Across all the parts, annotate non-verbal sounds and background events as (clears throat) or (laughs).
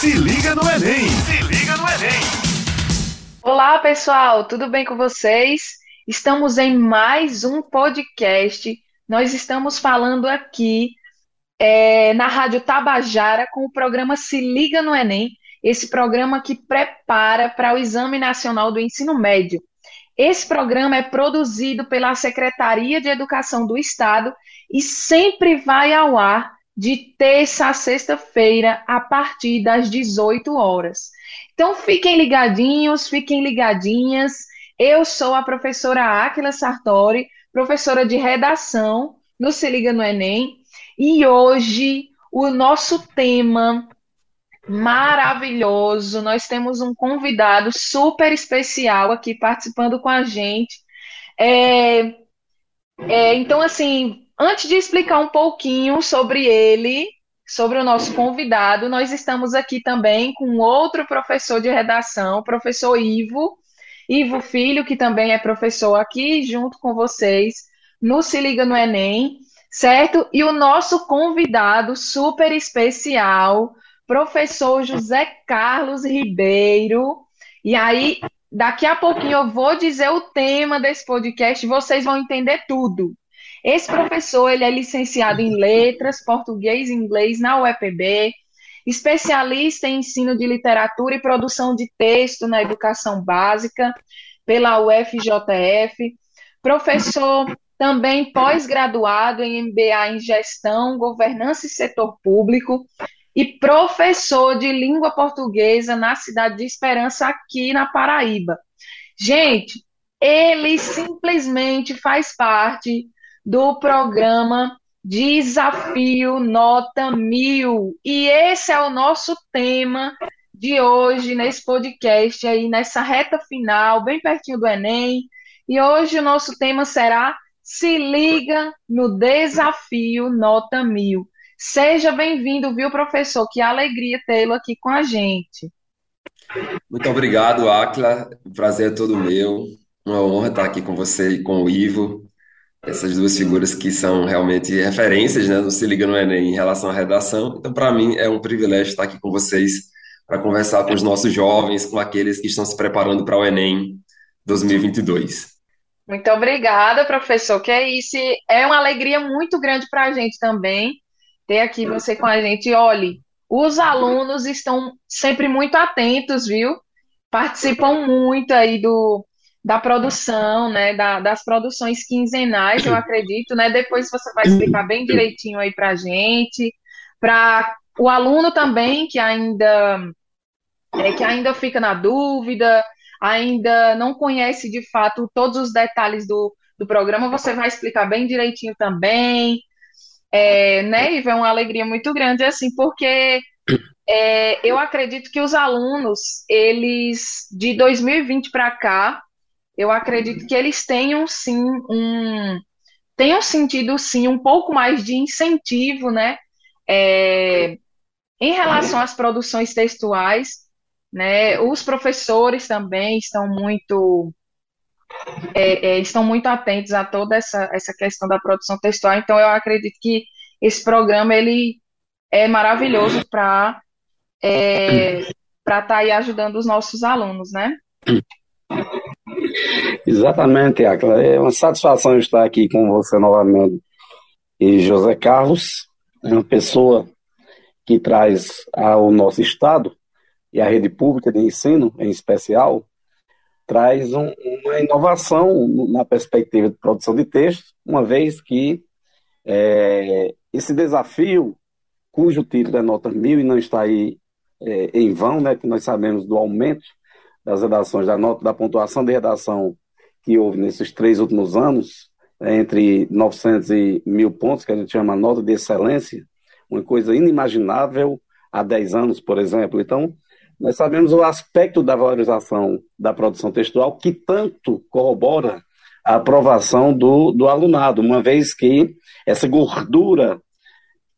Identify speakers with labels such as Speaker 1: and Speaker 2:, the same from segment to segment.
Speaker 1: Se liga no Enem! Se liga no Enem!
Speaker 2: Olá, pessoal, tudo bem com vocês? Estamos em mais um podcast. Nós estamos falando aqui é, na Rádio Tabajara com o programa Se Liga no Enem, esse programa que prepara para o Exame Nacional do Ensino Médio. Esse programa é produzido pela Secretaria de Educação do Estado e sempre vai ao ar de terça a sexta-feira, a partir das 18 horas. Então, fiquem ligadinhos, fiquem ligadinhas. Eu sou a professora Áquila Sartori, professora de redação no Se Liga no Enem, e hoje o nosso tema maravilhoso, nós temos um convidado super especial aqui participando com a gente. É, é, então, assim, Antes de explicar um pouquinho sobre ele, sobre o nosso convidado, nós estamos aqui também com outro professor de redação, o professor Ivo, Ivo Filho, que também é professor aqui junto com vocês no Se Liga no Enem, certo? E o nosso convidado super especial, professor José Carlos Ribeiro. E aí, daqui a pouquinho eu vou dizer o tema desse podcast, vocês vão entender tudo. Esse professor ele é licenciado em letras, português e inglês na UEPB, especialista em ensino de literatura e produção de texto na educação básica pela UFJF, professor também pós-graduado em MBA em gestão, governança e setor público e professor de língua portuguesa na cidade de Esperança aqui na Paraíba. Gente, ele simplesmente faz parte do programa Desafio Nota Mil. E esse é o nosso tema de hoje nesse podcast aí, nessa reta final, bem pertinho do Enem. E hoje o nosso tema será Se liga no Desafio Nota Mil. Seja bem-vindo, viu, professor? Que alegria tê-lo aqui com a gente.
Speaker 3: Muito obrigado, Akla. O prazer é todo meu. Uma honra estar aqui com você e com o Ivo essas duas figuras que são realmente referências, né, no Se Liga no Enem em relação à redação. Então, para mim, é um privilégio estar aqui com vocês para conversar com os nossos jovens, com aqueles que estão se preparando para o Enem 2022.
Speaker 2: Muito obrigada, professor. Que é isso. É uma alegria muito grande para a gente também ter aqui você com a gente. Olhe, os alunos estão sempre muito atentos, viu? Participam muito aí do, da produção, né, da, das produções quinzenais, eu acredito, né? Depois você vai explicar bem direitinho aí para gente, para o aluno também que ainda é, que ainda fica na dúvida, ainda não conhece de fato todos os detalhes do, do programa, você vai explicar bem direitinho também, é, né? E é uma alegria muito grande assim, porque é, eu acredito que os alunos, eles de 2020 para cá eu acredito que eles tenham sim um tenham sentido sim um pouco mais de incentivo, né? É, em relação às produções textuais, né? Os professores também estão muito é, é, estão muito atentos a toda essa, essa questão da produção textual. Então eu acredito que esse programa ele é maravilhoso para é, para estar tá aí ajudando os nossos alunos, né?
Speaker 4: Exatamente, Acla. É uma satisfação estar aqui com você novamente. E José Carlos é uma pessoa que traz ao nosso Estado e à rede pública de ensino, em especial, traz um, uma inovação na perspectiva de produção de texto, uma vez que é, esse desafio, cujo título é nota mil e não está aí é, em vão, né, que nós sabemos do aumento das redações, da nota, da pontuação de redação que houve nesses três últimos anos, é, entre 900 e mil pontos, que a gente chama nota de excelência, uma coisa inimaginável há 10 anos, por exemplo. Então, nós sabemos o aspecto da valorização da produção textual que tanto corrobora a aprovação do, do alunado, uma vez que essa gordura,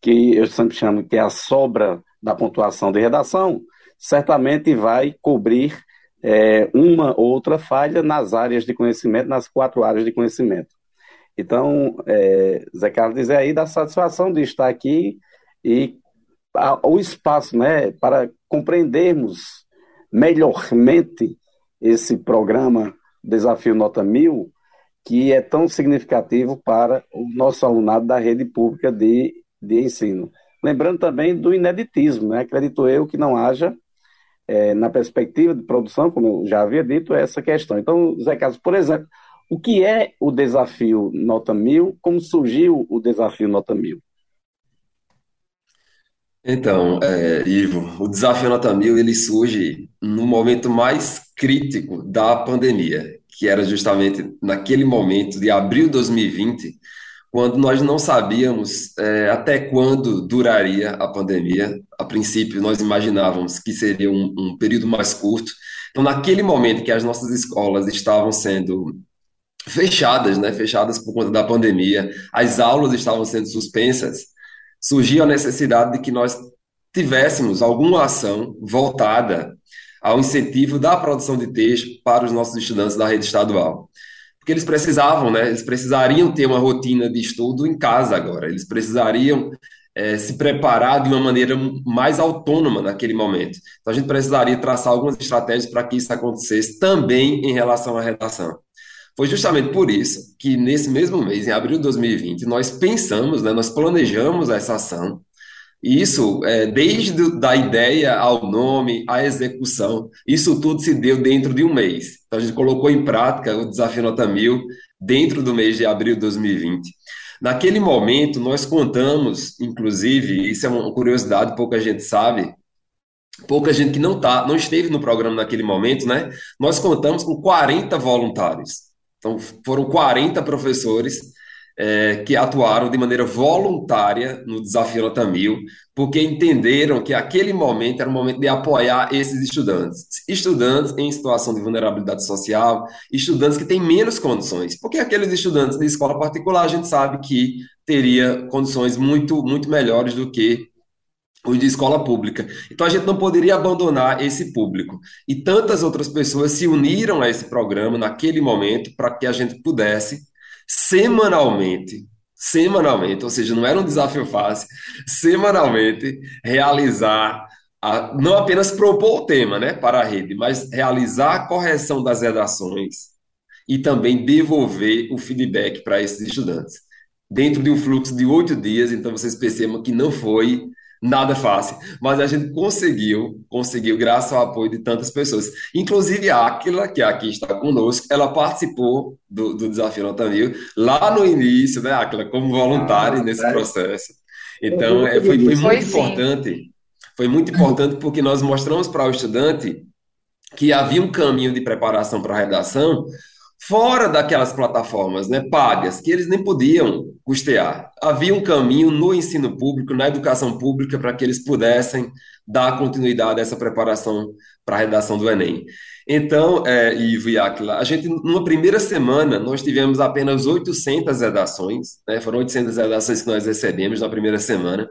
Speaker 4: que eu sempre chamo que é a sobra da pontuação de redação, certamente vai cobrir é, uma outra falha nas áreas de conhecimento, nas quatro áreas de conhecimento. Então, é, Zé Carlos diz aí da satisfação de estar aqui e o espaço né, para compreendermos melhormente esse programa Desafio Nota Mil, que é tão significativo para o nosso alunado da rede pública de, de ensino. Lembrando também do ineditismo, né? acredito eu que não haja, é, na perspectiva de produção, como eu já havia dito, essa questão. Então, Zé Carlos, por exemplo, o que é o desafio Nota Mil? Como surgiu o desafio Nota Mil?
Speaker 3: Então, é, Ivo, o desafio Nota Mil ele surge no momento mais crítico da pandemia, que era justamente naquele momento de abril de 2020, quando nós não sabíamos é, até quando duraria a pandemia. A princípio, nós imaginávamos que seria um, um período mais curto. Então, naquele momento que as nossas escolas estavam sendo fechadas, né, fechadas por conta da pandemia, as aulas estavam sendo suspensas, surgiu a necessidade de que nós tivéssemos alguma ação voltada ao incentivo da produção de texto para os nossos estudantes da rede estadual. Porque eles precisavam, né? Eles precisariam ter uma rotina de estudo em casa agora. Eles precisariam é, se preparar de uma maneira mais autônoma naquele momento. Então, a gente precisaria traçar algumas estratégias para que isso acontecesse também em relação à redação. Foi justamente por isso que, nesse mesmo mês, em abril de 2020, nós pensamos, né, nós planejamos essa ação. E isso, é, desde da ideia ao nome, à execução, isso tudo se deu dentro de um mês. Então, a gente colocou em prática o Desafio Nota Mil dentro do mês de abril de 2020. Naquele momento, nós contamos, inclusive, isso é uma curiosidade, pouca gente sabe, pouca gente que não tá, não esteve no programa naquele momento, né? Nós contamos com 40 voluntários. Então, foram 40 professores é, que atuaram de maneira voluntária no Desafio Nota porque entenderam que aquele momento era o momento de apoiar esses estudantes. Estudantes em situação de vulnerabilidade social, estudantes que têm menos condições, porque aqueles estudantes de escola particular, a gente sabe que teria condições muito, muito melhores do que os de escola pública. Então a gente não poderia abandonar esse público. E tantas outras pessoas se uniram a esse programa naquele momento para que a gente pudesse semanalmente, semanalmente, ou seja, não era um desafio fácil, semanalmente realizar a, não apenas propor o tema, né, para a rede, mas realizar a correção das redações e também devolver o feedback para esses estudantes. Dentro de um fluxo de oito dias, então vocês percebam que não foi nada fácil, mas a gente conseguiu, conseguiu graças ao apoio de tantas pessoas. Inclusive a Aquila, que aqui está conosco, ela participou do, do Desafio Nota Mil lá no início, né, Aquila, como voluntária ah, nesse é. processo. Então, é, foi, foi muito importante, foi muito importante porque nós mostramos para o estudante que havia um caminho de preparação para a redação fora daquelas plataformas né, pagas, que eles nem podiam custear. Havia um caminho no ensino público, na educação pública, para que eles pudessem dar continuidade a essa preparação para a redação do Enem. Então, é, Ivo e Aquila, a gente, numa primeira semana, nós tivemos apenas 800 redações, né, foram 800 redações que nós recebemos na primeira semana.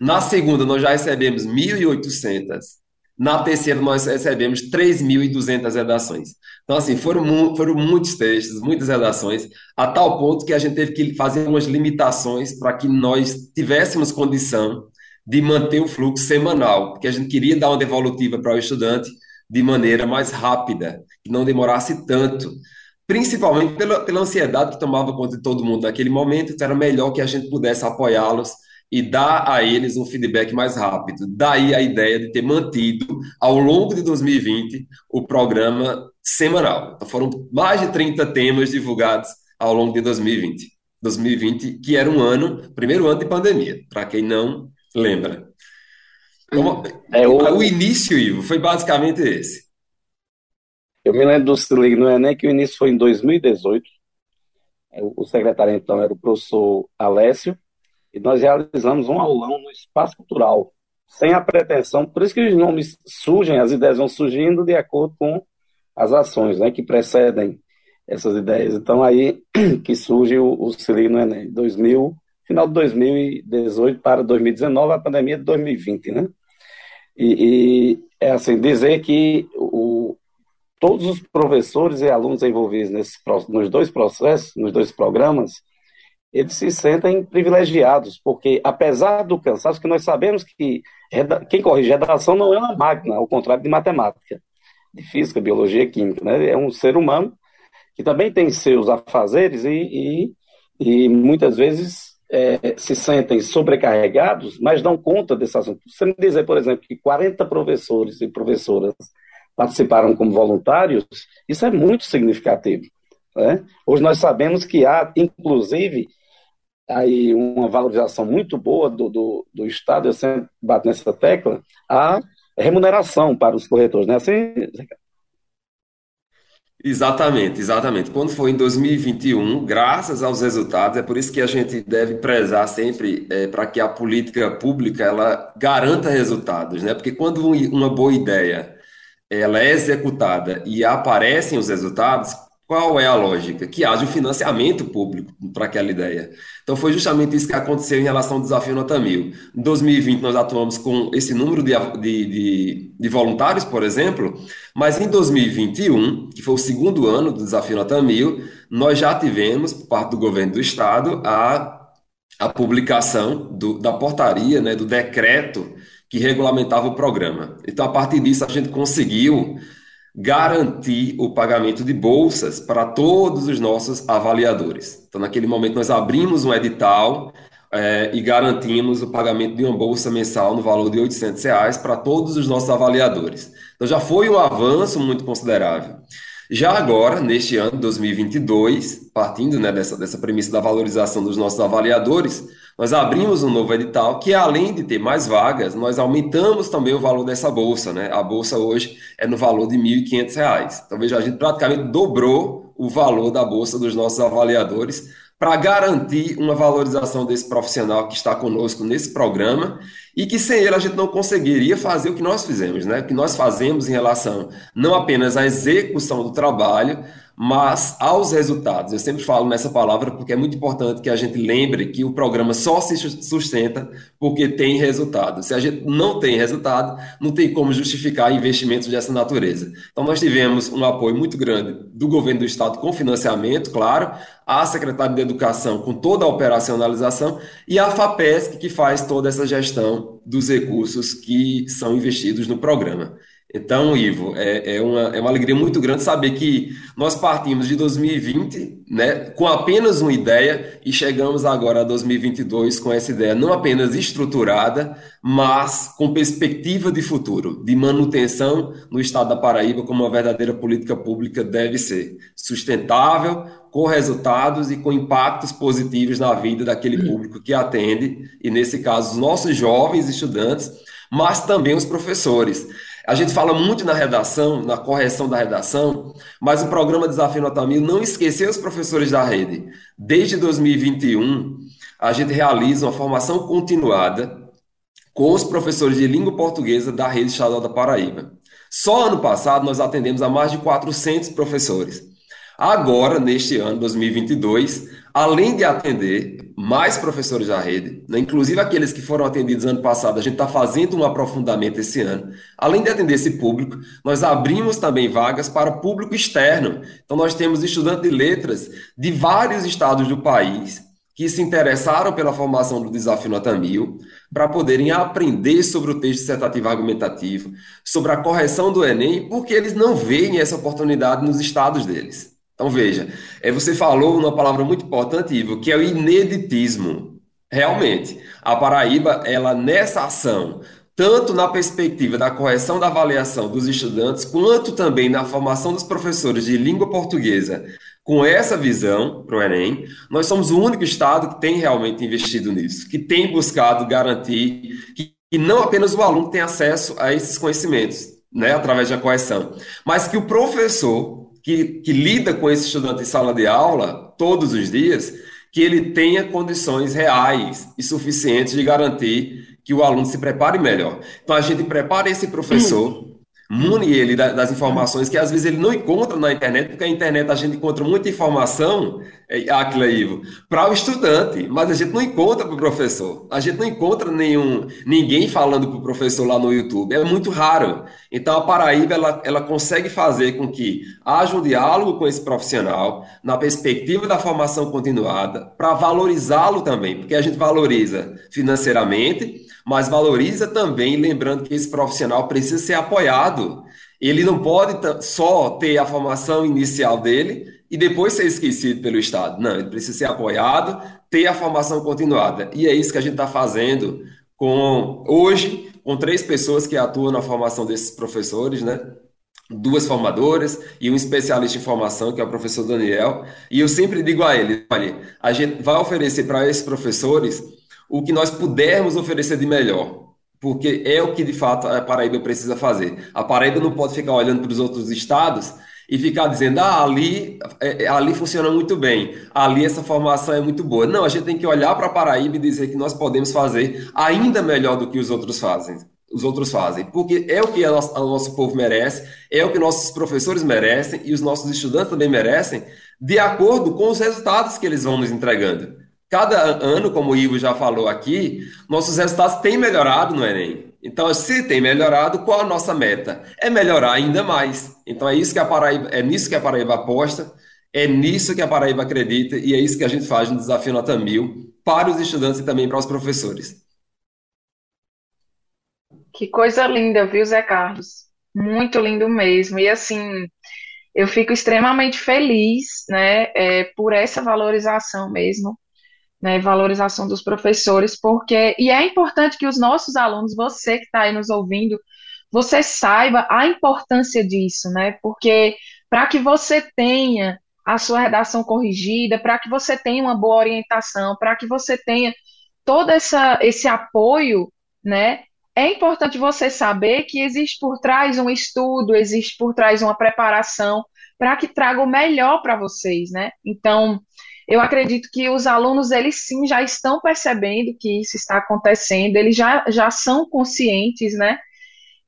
Speaker 3: Na segunda, nós já recebemos 1.800 na terceira, nós recebemos 3.200 redações. Então, assim, foram, foram muitos textos, muitas redações, a tal ponto que a gente teve que fazer umas limitações para que nós tivéssemos condição de manter o fluxo semanal, porque a gente queria dar uma devolutiva para o estudante de maneira mais rápida, que não demorasse tanto, principalmente pela, pela ansiedade que tomava conta de todo mundo naquele momento, então era melhor que a gente pudesse apoiá-los e dar a eles um feedback mais rápido. Daí a ideia de ter mantido, ao longo de 2020, o programa semanal. Então, foram mais de 30 temas divulgados ao longo de 2020. 2020, que era um ano, primeiro ano de pandemia, para quem não lembra. Então, é, o... o início, Ivo, foi basicamente esse.
Speaker 4: Eu me lembro do Se Liga no Enem, que o início foi em 2018. O secretário, então, era o professor Alessio, e nós realizamos um aulão no espaço cultural, sem a pretensão, por isso que os nomes surgem, as ideias vão surgindo de acordo com as ações né, que precedem essas ideias. Então, aí (clears throat) que surge o, o CIRI no Enem, 2000, final de 2018 para 2019, a pandemia de 2020, né? E, e é assim, dizer que o, todos os professores e alunos envolvidos nesse, nos dois processos, nos dois programas, eles se sentem privilegiados, porque apesar do cansaço, que nós sabemos que quem corrige redação não é uma máquina, ao contrário de matemática, de física, biologia, química, né? é um ser humano que também tem seus afazeres e, e, e muitas vezes é, se sentem sobrecarregados, mas dão conta desse assunto. Você me dizer, por exemplo, que 40 professores e professoras participaram como voluntários, isso é muito significativo. Né? Hoje nós sabemos que há, inclusive, aí uma valorização muito boa do, do, do Estado, eu sempre bato nessa tecla, a remuneração para os corretores, né? Assim,
Speaker 3: Exatamente, exatamente. Quando for em 2021, graças aos resultados, é por isso que a gente deve prezar sempre é, para que a política pública ela garanta resultados, né? Porque quando uma boa ideia ela é executada e aparecem os resultados, qual é a lógica? Que haja um financiamento público para aquela ideia. Então, foi justamente isso que aconteceu em relação ao desafio Nota Mil. Em 2020, nós atuamos com esse número de, de, de, voluntários, por exemplo, mas em 2021, que foi o segundo ano do desafio Nota Mil, nós já tivemos, por parte do governo do Estado, a, a publicação do, da portaria, né, do decreto que regulamentava o programa. Então, a partir disso, a gente conseguiu garantir o pagamento de bolsas para todos os nossos avaliadores. Então, naquele momento, nós abrimos um edital é, e garantimos o pagamento de uma bolsa mensal no valor de 800 reais para todos os nossos avaliadores. Então, já foi um avanço muito considerável. Já agora, neste ano 2022, partindo né, dessa, dessa premissa da valorização dos nossos avaliadores, nós abrimos um novo edital que, além de ter mais vagas, nós aumentamos também o valor dessa bolsa. Né? A bolsa hoje é no valor de R$ 1.500. Então, veja, a gente praticamente dobrou o valor da bolsa dos nossos avaliadores para garantir uma valorização desse profissional que está conosco nesse programa e que sem ele a gente não conseguiria fazer o que nós fizemos, né? O que nós fazemos em relação não apenas à execução do trabalho, mas aos resultados. Eu sempre falo nessa palavra porque é muito importante que a gente lembre que o programa só se sustenta porque tem resultado. Se a gente não tem resultado, não tem como justificar investimentos dessa natureza. Então, nós tivemos um apoio muito grande do governo do estado com financiamento, claro, a Secretaria de Educação com toda a operacionalização e a FAPESC que faz toda essa gestão dos recursos que são investidos no programa. Então, Ivo, é, é, uma, é uma alegria muito grande saber que nós partimos de 2020 né, com apenas uma ideia e chegamos agora a 2022 com essa ideia não apenas estruturada, mas com perspectiva de futuro, de manutenção no estado da Paraíba como uma verdadeira política pública deve ser. Sustentável, com resultados e com impactos positivos na vida daquele público que atende, e nesse caso, os nossos jovens estudantes, mas também os professores. A gente fala muito na redação, na correção da redação, mas o programa Desafio Nota Mil não esqueceu os professores da rede. Desde 2021, a gente realiza uma formação continuada com os professores de língua portuguesa da rede estadual da Paraíba. Só ano passado nós atendemos a mais de 400 professores. Agora, neste ano, 2022, além de atender mais professores da rede, né, inclusive aqueles que foram atendidos ano passado, a gente está fazendo um aprofundamento esse ano. Além de atender esse público, nós abrimos também vagas para público externo. Então, nós temos estudantes de letras de vários estados do país que se interessaram pela formação do Desafio Nota Mil, para poderem aprender sobre o texto dissertativo argumentativo, sobre a correção do Enem, porque eles não veem essa oportunidade nos estados deles. Então veja, é, você falou uma palavra muito importante, Ivo, que é o ineditismo. Realmente, a Paraíba, ela nessa ação, tanto na perspectiva da correção da avaliação dos estudantes, quanto também na formação dos professores de língua portuguesa, com essa visão para o Enem, nós somos o único estado que tem realmente investido nisso, que tem buscado garantir que, que não apenas o aluno tem acesso a esses conhecimentos, né, através da correção, mas que o professor que, que lida com esse estudante em sala de aula todos os dias, que ele tenha condições reais e suficientes de garantir que o aluno se prepare melhor. Então, a gente prepara esse professor mune ele das informações que às vezes ele não encontra na internet, porque a internet a gente encontra muita informação, é, Aquila Ivo, para o estudante, mas a gente não encontra para o professor. A gente não encontra nenhum, ninguém falando para o professor lá no YouTube. É muito raro. Então a Paraíba ela, ela consegue fazer com que haja um diálogo com esse profissional na perspectiva da formação continuada, para valorizá-lo também, porque a gente valoriza financeiramente mas valoriza também, lembrando que esse profissional precisa ser apoiado. Ele não pode só ter a formação inicial dele e depois ser esquecido pelo Estado. Não, ele precisa ser apoiado, ter a formação continuada. E é isso que a gente está fazendo com hoje, com três pessoas que atuam na formação desses professores, né? Duas formadoras e um especialista em formação, que é o professor Daniel. E eu sempre digo a ele: olha, a gente vai oferecer para esses professores o que nós pudermos oferecer de melhor, porque é o que de fato a Paraíba precisa fazer. A Paraíba não pode ficar olhando para os outros estados e ficar dizendo, ah, ali, é, é, ali funciona muito bem, ali essa formação é muito boa. Não, a gente tem que olhar para a Paraíba e dizer que nós podemos fazer ainda melhor do que os outros fazem. Os outros fazem, porque é o que o nosso povo merece, é o que nossos professores merecem e os nossos estudantes também merecem, de acordo com os resultados que eles vão nos entregando. Cada ano, como o Ivo já falou aqui, nossos resultados têm melhorado no Enem. Então, se tem melhorado, qual a nossa meta? É melhorar ainda mais. Então, é isso que a Paraíba, é nisso que a Paraíba aposta, é nisso que a Paraíba acredita e é isso que a gente faz no Desafio Nota Mil para os estudantes e também para os professores.
Speaker 2: Que coisa linda, viu, Zé Carlos? Muito lindo mesmo. E assim, eu fico extremamente feliz, né, é, por essa valorização mesmo né, valorização dos professores, porque e é importante que os nossos alunos, você que está aí nos ouvindo, você saiba a importância disso, né? Porque para que você tenha a sua redação corrigida, para que você tenha uma boa orientação, para que você tenha todo essa, esse apoio, né? É importante você saber que existe por trás um estudo, existe por trás uma preparação para que traga o melhor para vocês, né? Então, eu acredito que os alunos, eles sim já estão percebendo que isso está acontecendo, eles já, já são conscientes, né,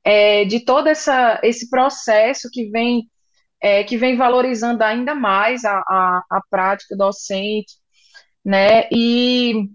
Speaker 2: é, de todo essa, esse processo que vem, é, que vem valorizando ainda mais a, a, a prática docente, né, e,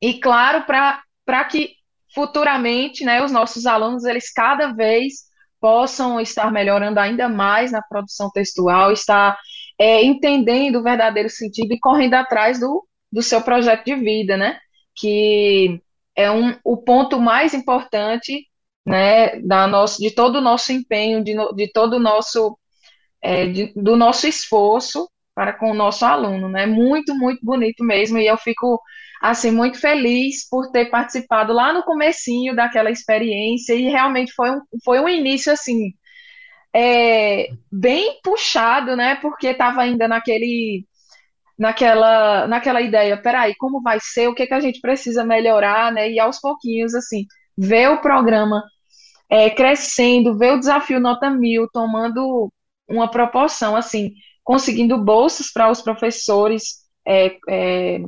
Speaker 2: e claro, para que futuramente, né, os nossos alunos, eles cada vez possam estar melhorando ainda mais na produção textual, estar é, entendendo o verdadeiro sentido e correndo atrás do, do seu projeto de vida, né? Que é um, o ponto mais importante, né, da nosso, de todo o nosso empenho, de, de todo o nosso, é, de, do nosso esforço para com o nosso aluno, né? Muito, muito bonito mesmo, e eu fico assim muito feliz por ter participado lá no comecinho daquela experiência e realmente foi um, foi um início assim é, bem puxado, né? Porque estava ainda naquele, naquela, naquela ideia, peraí, como vai ser? O que, que a gente precisa melhorar, né? E aos pouquinhos, assim, ver o programa é, crescendo, ver o desafio Nota Mil tomando uma proporção, assim, conseguindo bolsas para os professores, é, é,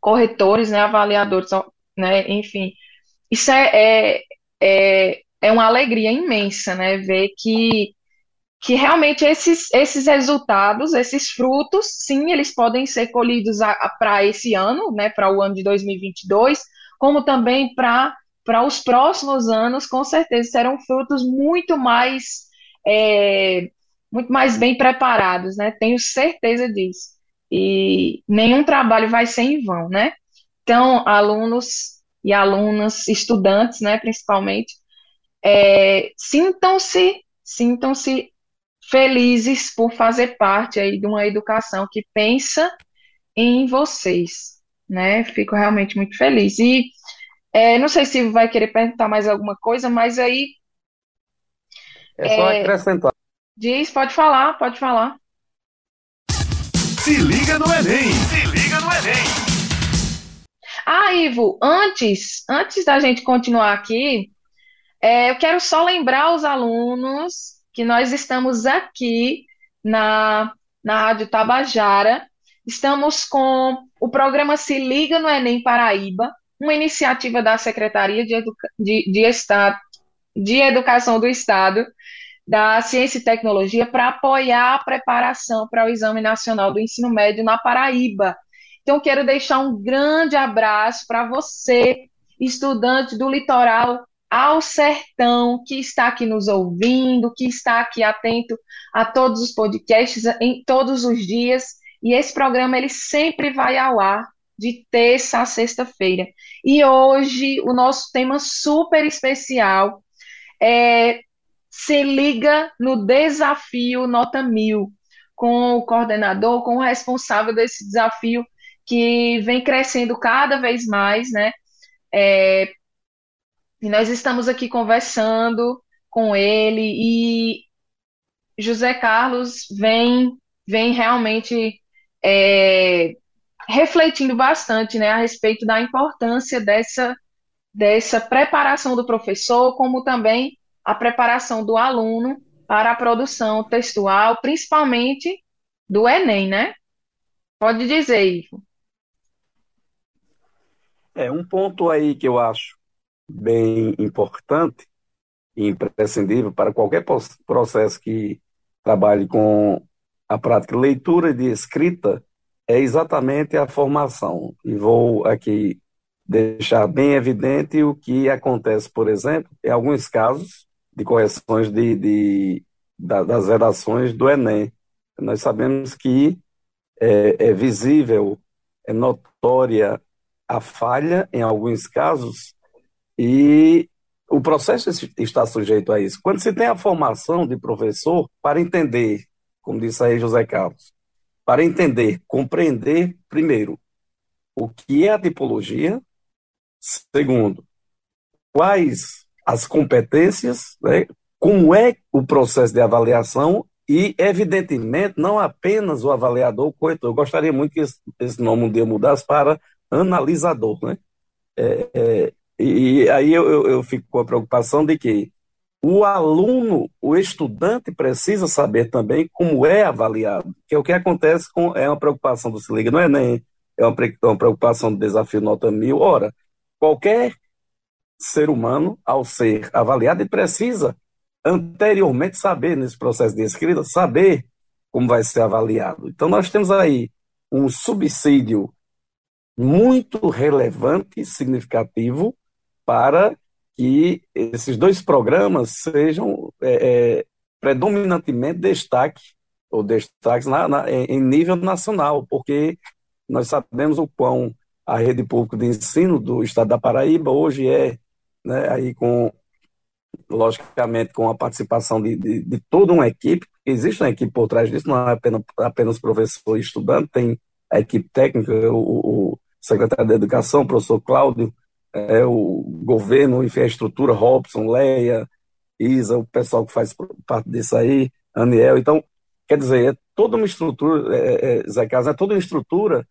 Speaker 2: corretores, né, avaliadores, né, enfim, isso é, é, é uma alegria imensa, né? Ver que, que realmente esses, esses resultados, esses frutos, sim, eles podem ser colhidos para esse ano, né? Para o ano de 2022, como também para para os próximos anos, com certeza serão frutos muito mais é, muito mais bem preparados, né? Tenho certeza disso. E nenhum trabalho vai ser em vão, né? Então, alunos e alunas, estudantes, né, principalmente, é, sintam-se, sintam-se felizes por fazer parte aí de uma educação que pensa em vocês, né? Fico realmente muito feliz. E é, não sei se vai querer perguntar mais alguma coisa, mas aí.
Speaker 4: É só é, acrescentar.
Speaker 2: Diz, pode falar, pode falar.
Speaker 1: Se liga no Enem! Se liga no Enem!
Speaker 2: Ah, Ivo, antes, antes da gente continuar aqui, é, eu quero só lembrar os alunos que nós estamos aqui na, na Rádio Tabajara, estamos com o programa Se Liga no Enem Paraíba, uma iniciativa da Secretaria de, Educa de, de Estado de Educação do Estado da Ciência e Tecnologia para apoiar a preparação para o Exame Nacional do Ensino Médio na Paraíba. Então, quero deixar um grande abraço para você, estudante do litoral ao sertão, que está aqui nos ouvindo, que está aqui atento a todos os podcasts em todos os dias. E esse programa ele sempre vai ao ar de terça a sexta-feira. E hoje o nosso tema super especial é se liga no desafio Nota Mil, com o coordenador, com o responsável desse desafio que vem crescendo cada vez mais, né? É, e nós estamos aqui conversando com ele e José Carlos vem, vem realmente é, refletindo bastante né, a respeito da importância dessa, dessa preparação do professor, como também a preparação do aluno para a produção textual, principalmente do Enem, né? Pode dizer, Ivo.
Speaker 4: É, um ponto aí que eu acho bem importante e imprescindível para qualquer processo que trabalhe com a prática leitura e de escrita é exatamente a formação. E vou aqui deixar bem evidente o que acontece, por exemplo, em alguns casos de correções de, de das redações do Enem. Nós sabemos que é, é visível, é notória a falha em alguns casos e o processo está sujeito a isso. Quando se tem a formação de professor para entender, como disse aí José Carlos, para entender, compreender, primeiro, o que é a tipologia, segundo, quais as competências, né, como é o processo de avaliação e, evidentemente, não apenas o avaliador. Eu gostaria muito que esse, nome um dia mudasse para analisador, né? É, é, e aí eu, eu, eu fico com a preocupação de que o aluno, o estudante precisa saber também como é avaliado, que é o que acontece com é uma preocupação do se liga no Enem, é uma, uma preocupação do desafio nota mil. Ora, qualquer ser humano, ao ser avaliado, ele precisa anteriormente saber nesse processo de escrita, saber como vai ser avaliado. Então nós temos aí um subsídio muito relevante, significativo para que esses dois programas sejam é, é, predominantemente destaque ou destaques na, na, em nível nacional, porque nós sabemos o quão a rede pública de ensino do estado da Paraíba hoje é, né, aí com, logicamente, com a participação de, de, de, toda uma equipe, existe uma equipe por trás disso, não é apenas, apenas professor e estudante, tem a equipe técnica, o, o secretário da Educação, o professor Cláudio, é, o governo, enfim, a estrutura, Robson, Leia, Isa, o pessoal que faz parte disso aí, Aniel. Então, quer dizer, é toda uma estrutura, é, é, Zé Carlos, é toda uma estrutura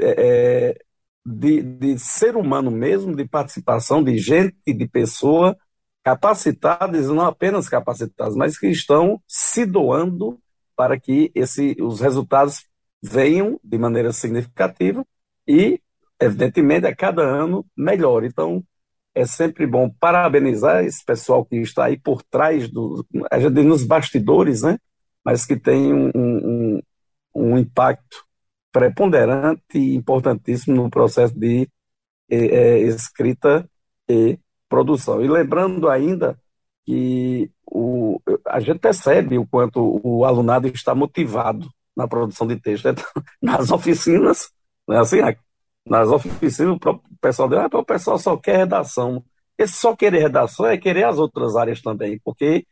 Speaker 4: é, é, de, de ser humano mesmo, de participação de gente, de pessoa capacitadas, não apenas capacitadas, mas que estão se doando para que esse, os resultados venham de maneira significativa e evidentemente, a cada ano melhor. Então, é sempre bom parabenizar esse pessoal que está aí por trás, do, a gente nos bastidores, né? mas que tem um, um, um impacto preponderante e importantíssimo no processo de é, escrita e produção. E lembrando ainda que o, a gente percebe o quanto o alunado está motivado na produção de texto. Então, (laughs) nas oficinas, né, assim, nas oficinas, o pessoal diz, ah, o pessoal só quer redação. Esse só querer redação é querer as outras áreas também, porque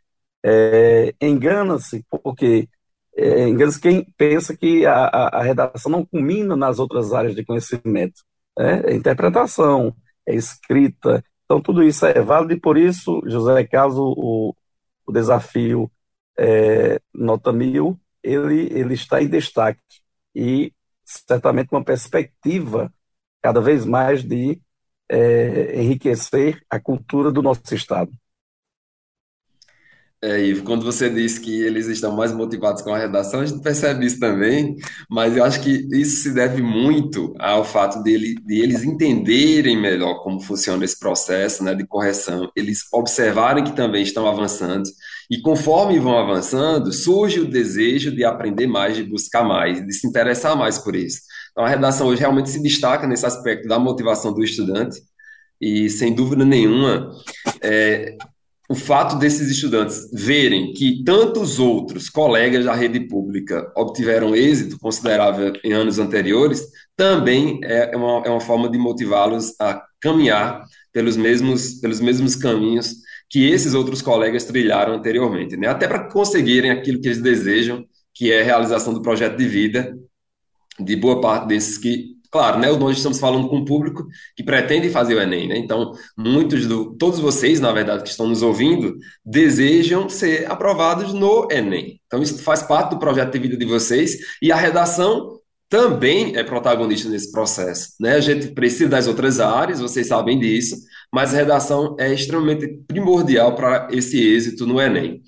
Speaker 4: é, engana-se, porque é, engana-se quem pensa que a, a, a, redação não culmina nas outras áreas de conhecimento. Né? É interpretação, é escrita, então tudo isso é válido e por isso, José Carlos, o, o desafio é, nota mil, ele, ele está em destaque e certamente uma perspectiva cada vez mais de é, enriquecer a cultura do nosso Estado.
Speaker 3: É, Ivo, quando você disse que eles estão mais motivados com a redação, a gente percebe isso também, mas eu acho que isso se deve muito ao fato dele, de eles entenderem melhor como funciona esse processo, né, de correção, eles observarem que também estão avançando, e conforme vão avançando, surge o desejo de aprender mais, de buscar mais, de se interessar mais por isso. Então, a redação hoje realmente se destaca nesse aspecto da motivação do estudante, e sem dúvida nenhuma, é, o fato desses estudantes verem que tantos outros colegas da rede pública obtiveram êxito considerável em anos anteriores, também é uma, é uma forma de motivá-los a caminhar pelos mesmos, pelos mesmos caminhos que esses outros colegas trilharam anteriormente, né? Até para conseguirem aquilo que eles desejam, que é a realização do projeto de vida de boa parte desses que Claro, né? Nós estamos falando com um público que pretende fazer o Enem, né? Então, muitos do, todos vocês, na verdade, que estão nos ouvindo, desejam ser aprovados no Enem. Então, isso faz parte do projeto de vida de vocês e a redação também é protagonista nesse processo, né? A gente precisa das outras áreas, vocês sabem disso, mas a redação é extremamente primordial para esse êxito no Enem.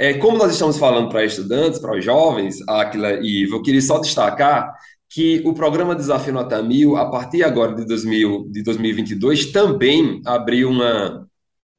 Speaker 3: É, como nós estamos falando para estudantes, para os jovens, Aquila e Ivo, eu queria só destacar que o programa Desafio Nota Mil, a partir agora de, 2000, de 2022, também abriu uma,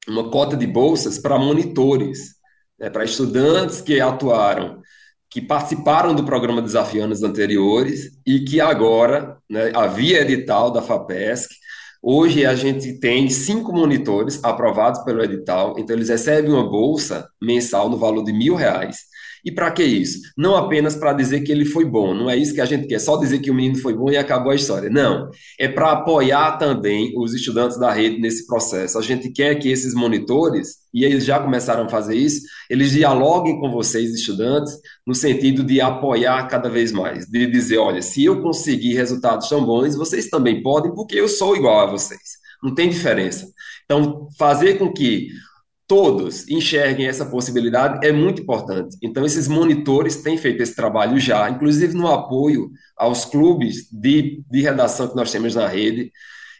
Speaker 3: uma cota de bolsas para monitores, né, para estudantes que atuaram, que participaram do programa Desafio anos anteriores e que agora, né, havia edital da FAPESC, Hoje a gente tem cinco monitores aprovados pelo edital, então eles recebem uma bolsa mensal no valor de mil reais e para que isso? Não apenas para dizer que ele foi bom, não é isso que a gente quer, só dizer que o menino foi bom e acabou a história. Não, é para apoiar também os estudantes da rede nesse processo. A gente quer que esses monitores, e eles já começaram a fazer isso, eles dialoguem com vocês, estudantes, no sentido de apoiar cada vez mais, de dizer: olha, se eu conseguir resultados tão bons, vocês também podem, porque eu sou igual a vocês. Não tem diferença. Então, fazer com que todos enxerguem essa possibilidade é muito importante. Então, esses monitores têm feito esse trabalho já, inclusive no apoio aos clubes de, de redação que nós temos na rede.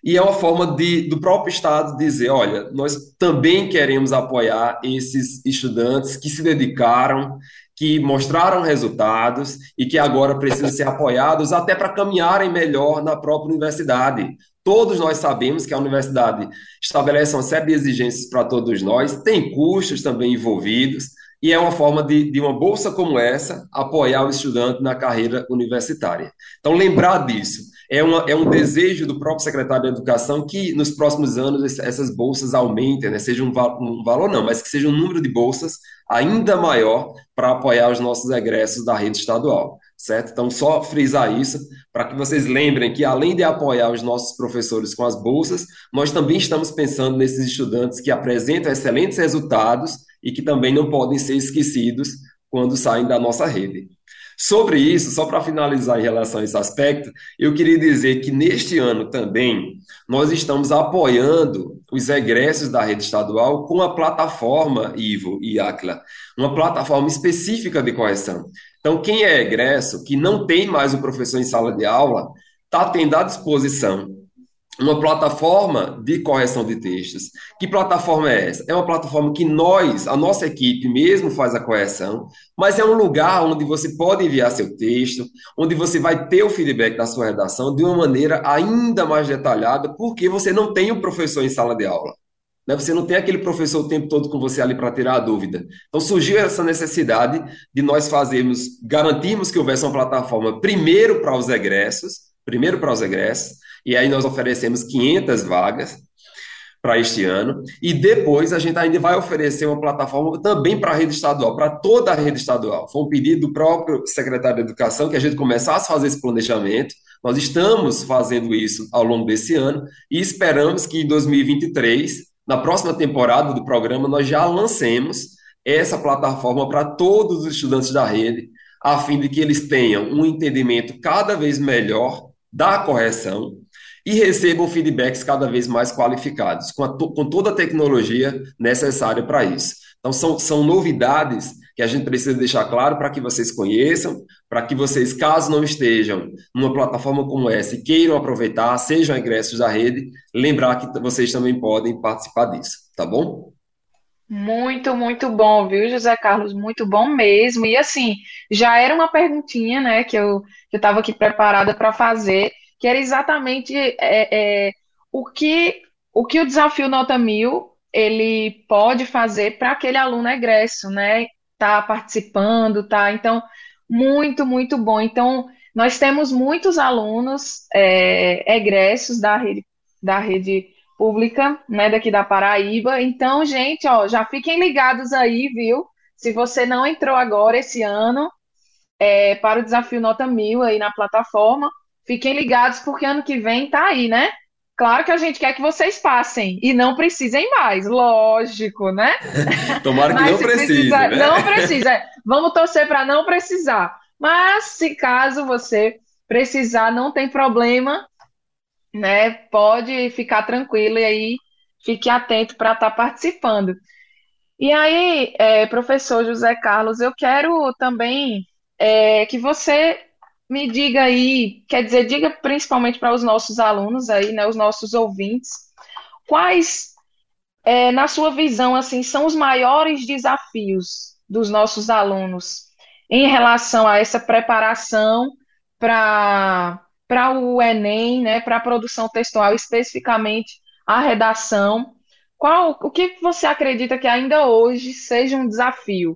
Speaker 3: E é uma forma de, do próprio Estado dizer: olha, nós também queremos apoiar esses estudantes que se dedicaram, que mostraram resultados e que agora precisam ser apoiados até para caminharem melhor na própria universidade. Todos nós sabemos que a universidade estabelece uma série de exigências para todos nós, tem custos também envolvidos, e é uma forma de, de uma bolsa como essa apoiar o estudante na carreira universitária. Então, lembrar disso. É, uma, é um desejo do próprio secretário de Educação que nos próximos anos essas bolsas aumentem, né? seja um, um valor não, mas que seja um número de bolsas ainda maior para apoiar os nossos egressos da rede estadual certo? Então, só frisar isso para que vocês lembrem que, além de apoiar os nossos professores com as bolsas, nós também estamos pensando nesses estudantes que apresentam excelentes resultados e que também não podem ser esquecidos quando saem da nossa rede. Sobre isso, só para finalizar em relação a esse aspecto, eu queria dizer que neste ano também nós estamos apoiando os egressos da rede estadual com a plataforma Ivo e Acla, uma plataforma específica de correção. Então, quem é egresso, que não tem mais o professor em sala de aula, está tendo à disposição uma plataforma de correção de textos. Que plataforma é essa? É uma plataforma que nós, a nossa equipe mesmo faz a correção, mas é um lugar onde você pode enviar seu texto, onde você vai ter o feedback da sua redação de uma maneira ainda mais detalhada, porque você não tem o professor em sala de aula. Né? Você não tem aquele professor o tempo todo com você ali para tirar a dúvida. Então surgiu essa necessidade de nós fazermos, garantirmos que houvesse uma plataforma primeiro para os egressos, primeiro para os egressos, e aí nós oferecemos 500 vagas para este ano, e depois a gente ainda vai oferecer uma plataforma também para a rede estadual, para toda a rede estadual. Foi um pedido do próprio secretário de Educação que a gente começasse a fazer esse planejamento. Nós estamos fazendo isso ao longo desse ano e esperamos que em 2023 na próxima temporada do programa, nós já lancemos essa plataforma para todos os estudantes da rede, a fim de que eles tenham um entendimento cada vez melhor da correção e recebam feedbacks cada vez mais qualificados, com, a, com toda a tecnologia necessária para isso. Então, são, são novidades que a gente precisa deixar claro para que vocês conheçam, para que vocês, caso não estejam numa plataforma como essa e queiram aproveitar, sejam ingressos da rede, lembrar que vocês também podem participar disso, tá bom?
Speaker 2: Muito, muito bom, viu, José Carlos? Muito bom mesmo. E assim, já era uma perguntinha, né, que eu estava aqui preparada para fazer, que era exatamente é, é, o que o que o desafio Nota Mil ele pode fazer para aquele aluno egresso, né? Tá participando, tá? Então, muito, muito bom. Então, nós temos muitos alunos é, egressos da rede, da rede pública, né, daqui da Paraíba. Então, gente, ó, já fiquem ligados aí, viu? Se você não entrou agora esse ano é, para o desafio Nota Mil aí na plataforma, fiquem ligados porque ano que vem tá aí, né? Claro que a gente quer que vocês passem e não precisem mais, lógico, né? (laughs)
Speaker 3: Tomara que não
Speaker 2: se
Speaker 3: precise,
Speaker 2: precisar,
Speaker 3: né?
Speaker 2: não precisa. é. Vamos torcer para não precisar. Mas se caso você precisar, não tem problema, né? Pode ficar tranquilo e aí fique atento para estar participando. E aí, é, professor José Carlos, eu quero também é, que você me diga aí, quer dizer, diga principalmente para os nossos alunos aí, né, os nossos ouvintes, quais, é, na sua visão, assim, são os maiores desafios dos nossos alunos em relação a essa preparação para para o Enem, né, para a produção textual, especificamente a redação. Qual, o que você acredita que ainda hoje seja um desafio?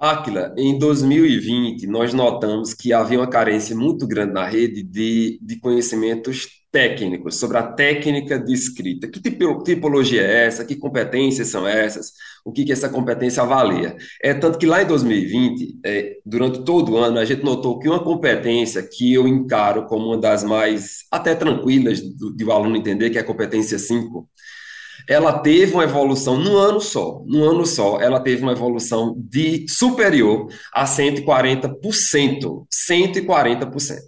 Speaker 3: Áquila, em 2020, nós notamos que havia uma carência muito grande na rede de, de conhecimentos técnicos, sobre a técnica de escrita. Que tipo- tipologia é essa? Que competências são essas? O que que essa competência avalia? É tanto que lá em 2020, é, durante todo o ano, a gente notou que uma competência que eu encaro como uma das mais até tranquilas do, de o aluno entender, que é a competência 5 ela teve uma evolução num ano só, num ano só, ela teve uma evolução de superior a 140%, 140%.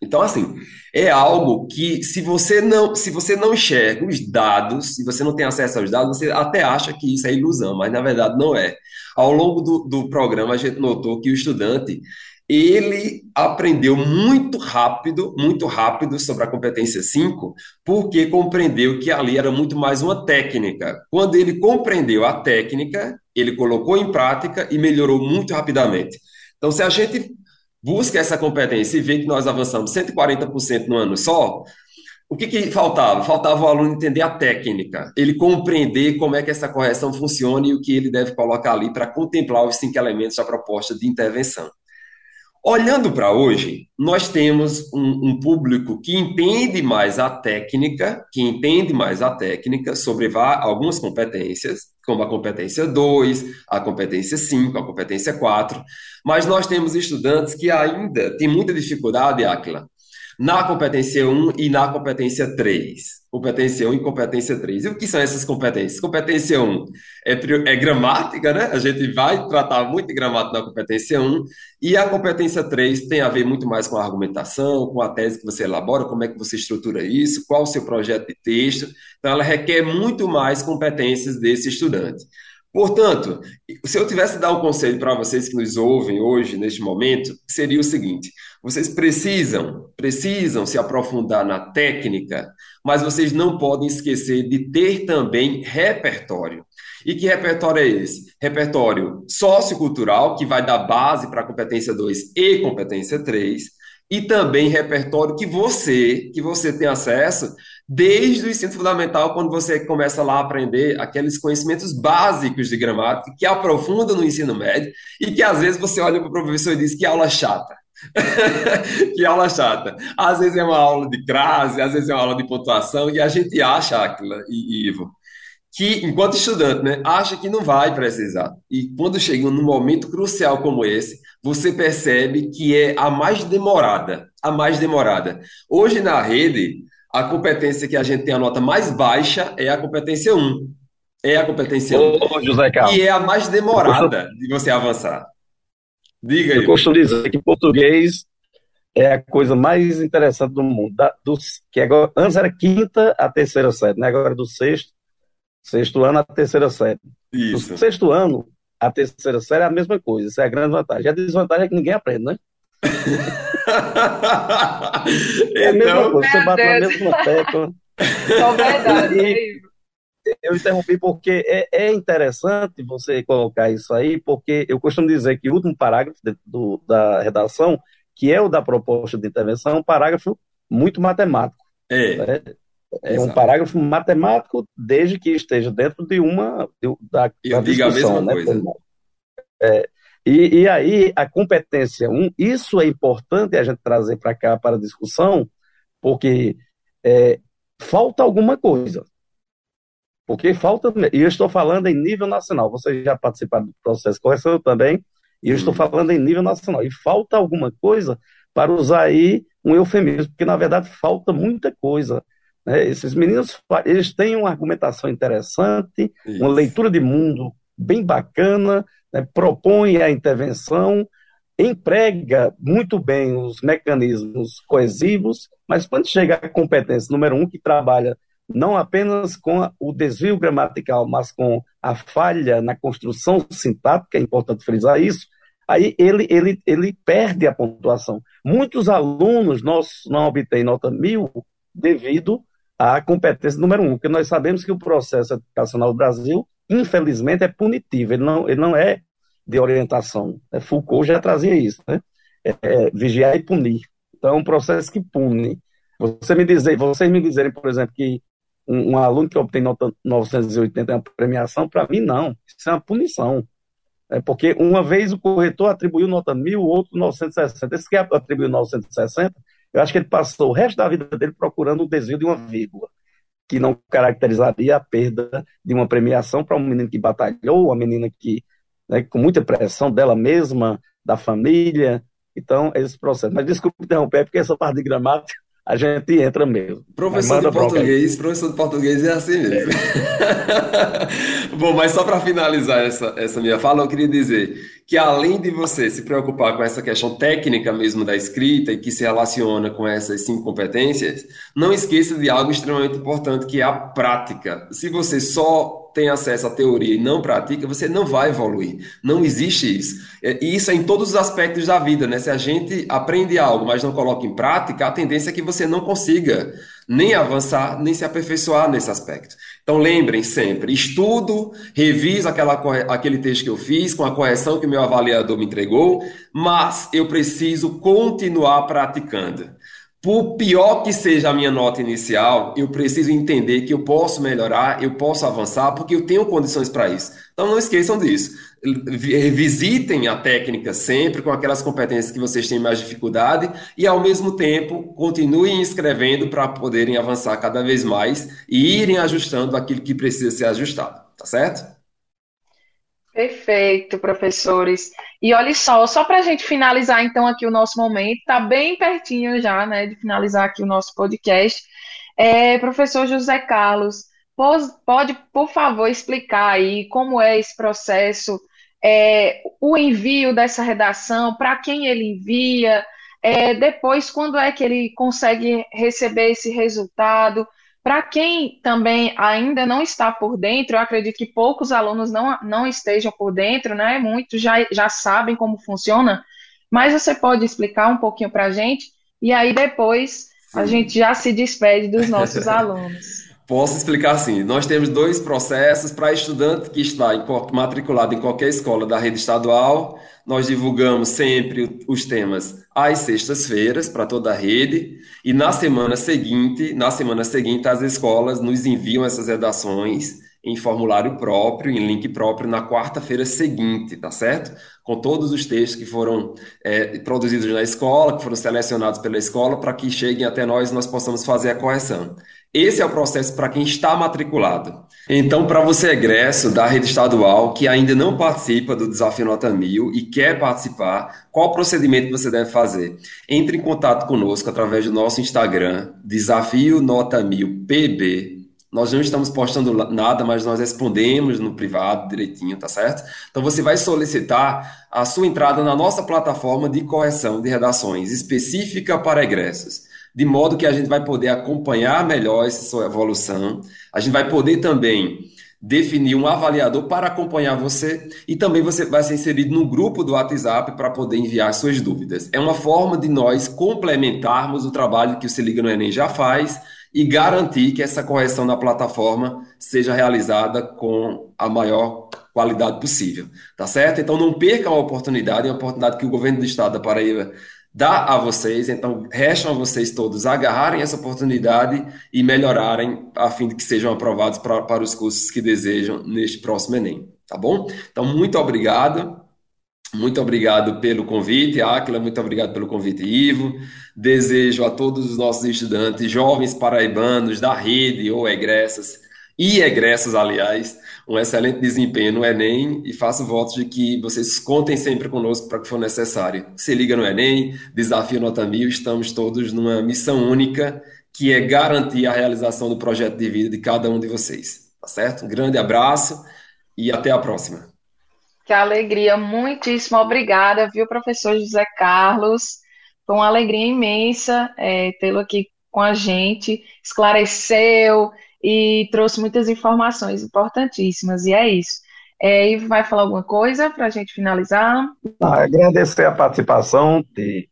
Speaker 3: Então, assim, é algo que se você não, se você não enxerga os dados, se você não tem acesso aos dados, você até acha que isso é ilusão, mas na verdade não é. Ao longo do, do programa, a gente notou que o estudante ele aprendeu muito rápido, muito rápido sobre a competência 5, porque compreendeu que ali era muito mais uma técnica. Quando ele compreendeu a técnica, ele colocou em prática e melhorou muito rapidamente. Então, se a gente busca essa competência e vê que nós avançamos 140% no ano só, o que que faltava? Faltava o aluno entender a técnica, ele compreender como é que essa correção funciona e o que ele deve colocar ali para contemplar os cinco elementos da proposta de intervenção. Olhando para hoje, nós temos um, um público que entende mais a técnica, que entende mais a técnica sobre algumas competências, como a competência 2, a competência 5, a competência 4, mas nós temos estudantes que ainda têm muita dificuldade, Aquila, na competência um e na competência 3. Competência um e competência 3. E o que são essas competências? Competência um é, é gramática, né? A gente vai tratar muito de gramática na competência um e a competência 3 tem a ver muito mais com a argumentação, com a tese que você elabora, como é que você estrutura isso, qual o seu projeto de texto. Então, ela requer muito mais competências desse estudante. Portanto, se eu tivesse que dar um conselho para vocês que nos ouvem hoje, neste momento, seria o seguinte: vocês precisam, precisam se aprofundar na técnica, mas vocês não podem esquecer de ter também repertório. E que repertório é esse? Repertório sociocultural, que vai dar base para a competência 2 e competência 3, e também repertório que você, que você tem acesso desde o ensino fundamental, quando você começa lá a aprender aqueles conhecimentos básicos de gramática, que aprofunda no ensino médio, e que às vezes você olha para o professor e diz que aula chata. (laughs) que aula chata. Às vezes é uma aula de crase, às vezes é uma aula de pontuação, e a gente acha, Aquila e Ivo, que, enquanto estudante, né, acha que não vai precisar. E quando chega num momento crucial como esse, você percebe que é a mais demorada, a mais demorada. Hoje na rede, a competência que a gente tem a nota mais baixa é a competência um, É a competência um,
Speaker 4: Ô, José Carlos,
Speaker 3: E é a mais
Speaker 4: eu costumo,
Speaker 3: demorada de você avançar. Diga
Speaker 4: eu
Speaker 3: aí.
Speaker 4: costumo dizer que português é a coisa mais interessante do mundo. Da, dos, que agora, antes era quinta a terceira série, né? Agora é do sexto, sexto ano a terceira série. Do
Speaker 3: Isso.
Speaker 4: sexto ano a terceira série é a mesma coisa, isso é a grande vantagem. A desvantagem é que ninguém aprende, né? (laughs) É a mesma
Speaker 3: Então,
Speaker 4: coisa, você bate na mesma tecla. (laughs)
Speaker 2: só verdade,
Speaker 4: E,
Speaker 2: Ivo?
Speaker 4: eu interrompi porque é, é, interessante você colocar isso aí, porque eu costumo dizer que o último parágrafo do, da redação, que é o da proposta de intervenção, é um parágrafo muito matemático. É. Né? É um parágrafo matemático, desde que esteja dentro de uma de, da,
Speaker 3: eu digo a mesma né?
Speaker 4: É, e, e aí a competência um, isso é importante a gente trazer para cá para discussão, porque é, falta alguma coisa. Porque falta, e eu estou falando em nível nacional, vocês já participaram do processo correção também, e eu estou uhum. falando em nível nacional, e falta alguma coisa para usar aí um eufemismo, porque na verdade falta muita coisa. Né? Esses meninos, eles têm uma argumentação interessante, Isso. uma leitura de mundo bem bacana, né? propõe a intervenção, emprega muito bem os mecanismos coesivos, mas quando chega à competência número um, que trabalha não apenas com o desvio gramatical, mas com a falha na construção sintática, é importante frisar isso, aí ele, ele, ele perde a pontuação. Muitos alunos nossos não obtêm nota mil devido à competência número um, porque nós sabemos que o processo educacional do Brasil, infelizmente, é punitivo, ele não, ele não é de orientação. É, Foucault já trazia isso, né? É, é, vigiar e punir. Então, é um processo que pune. Você me dizer, vocês me dizerem, por exemplo, que um, um aluno que obtém nota 980 é uma premiação, para mim, não. Isso é uma punição. É porque uma vez o corretor atribuiu nota 1000, o outro 960. Esse que atribuiu 960, eu acho que ele passou o resto da vida dele procurando o desvio de uma vírgula, que não caracterizaria a perda de uma premiação para um menino que batalhou, uma menina que né, com muita pressão dela mesma, da família. Então, esse processo. Mas desculpe interromper, porque essa parte de gramática a gente entra mesmo.
Speaker 3: Professor de português, professor de português é assim mesmo. É. (laughs) (laughs) Bom, mas só para finalizar essa, essa minha fala, eu queria dizer que além de você se preocupar com essa questão técnica mesmo da escrita e que se relaciona com essas cinco competências, não esqueça de algo extremamente importante que é a prática. Se você só tem acesso à teoria e não pratica, você não vai evoluir. Não existe isso. É, e isso é em todos os aspectos da vida, né? Se a gente aprende algo, mas não coloca em prática, a tendência é que você não consiga nem avançar, nem se aperfeiçoar nesse aspecto. Então lembrem sempre, estudo, reviso aquela, aquele texto que eu fiz com a correção que o meu avaliador me entregou, mas eu preciso continuar praticando. Por pior que seja a minha nota inicial, eu preciso entender que eu posso melhorar, eu posso avançar, porque eu tenho condições para isso. Então não esqueçam disso. Visitem a técnica sempre com aquelas competências que vocês têm mais dificuldade e, ao mesmo tempo, continuem escrevendo para poderem avançar cada vez mais e irem ajustando aquilo que precisa ser ajustado. Tá certo?
Speaker 2: Perfeito, professores. E olha só, só para a gente finalizar então aqui o nosso momento, está bem pertinho já, né, de finalizar aqui o nosso podcast. É, professor José Carlos, pode, por favor, explicar aí como é esse processo, é, o envio dessa redação, para quem ele envia, é, depois quando é que ele consegue receber esse resultado? Para quem também ainda não está por dentro, eu acredito que poucos alunos não, não estejam por dentro, né? Muitos já, já sabem como funciona, mas você pode explicar um pouquinho para a gente, e aí depois Sim. a gente já se despede dos nossos (laughs) alunos.
Speaker 3: Posso explicar assim: nós temos dois processos para estudante que está matriculado em qualquer escola da rede estadual. Nós divulgamos sempre os temas às sextas-feiras para toda a rede e na semana seguinte, na semana seguinte as escolas nos enviam essas redações em formulário próprio, em link próprio, na quarta-feira seguinte, tá certo? Com todos os textos que foram é, produzidos na escola, que foram selecionados pela escola, para que cheguem até nós e nós possamos fazer a correção. Esse é o processo para quem está matriculado. Então, para você egresso da rede estadual que ainda não participa do Desafio Nota Mil e quer participar, qual procedimento você deve fazer? Entre em contato conosco através do nosso Instagram, Desafio Nota Mil PB, nós não estamos postando nada, mas nós respondemos no privado direitinho, tá certo? Então você vai solicitar a sua entrada na nossa plataforma de correção de redações específica para egressos, de modo que a gente vai poder acompanhar melhor essa sua evolução. A gente vai poder também definir um avaliador para acompanhar você e também você vai ser inserido no grupo do WhatsApp para poder enviar suas dúvidas. É uma forma de nós complementarmos o trabalho que o Se Liga no Enem já faz e garantir que essa correção na plataforma seja realizada com a maior qualidade possível, tá certo? Então não percam a oportunidade, é uma oportunidade que o governo do estado da Paraíba dá a vocês, então restam a vocês todos agarrarem essa oportunidade e melhorarem a fim de que sejam aprovados para, para os cursos que desejam neste próximo Enem, tá bom? Então muito obrigado. Muito obrigado pelo convite, Áquila, muito obrigado pelo convite, Ivo. Desejo a todos os nossos estudantes, jovens paraibanos da rede ou egressas, e egressas, aliás, um excelente desempenho no Enem e faço votos de que vocês contem sempre conosco para o que for necessário. Se liga no Enem, Desafio Nota Mil, estamos todos numa missão única que é garantir a realização do projeto de vida de cada um de vocês. Tá certo? Um grande abraço e até a próxima.
Speaker 2: Que alegria, muitíssimo obrigada, viu, professor José Carlos? Foi uma alegria imensa é, tê-lo aqui com a gente, esclareceu e trouxe muitas informações importantíssimas, e é isso. É, Ivo vai falar alguma coisa para a gente finalizar?
Speaker 4: Ah, agradecer a participação de,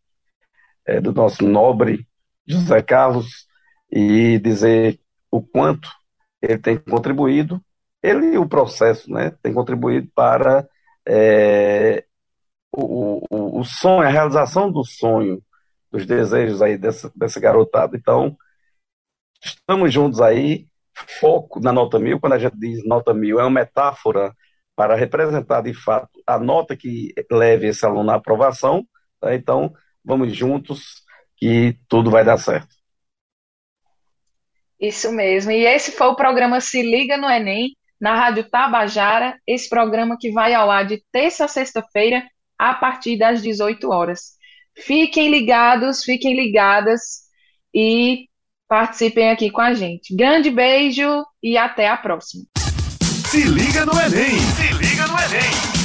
Speaker 4: é, do nosso nobre José Carlos e dizer o quanto ele tem contribuído, ele e o processo, né, tem contribuído para é, o, o, o, sonho, a realização do sonho, dos desejos aí dessa, dessa garotada. Então, estamos juntos aí, foco na nota mil, quando a gente diz nota mil, é uma metáfora para representar de fato a nota que leve esse aluno à aprovação. Tá? Então, vamos juntos que tudo vai dar certo.
Speaker 2: Isso mesmo. E esse foi o programa Se Liga no Enem na Rádio Tabajara, esse programa que vai ao ar de terça a sexta-feira, a partir das 18 horas. Fiquem ligados, fiquem ligadas e participem aqui com a gente. Grande beijo e até a próxima.
Speaker 1: Se liga no Enem! Se liga no Enem!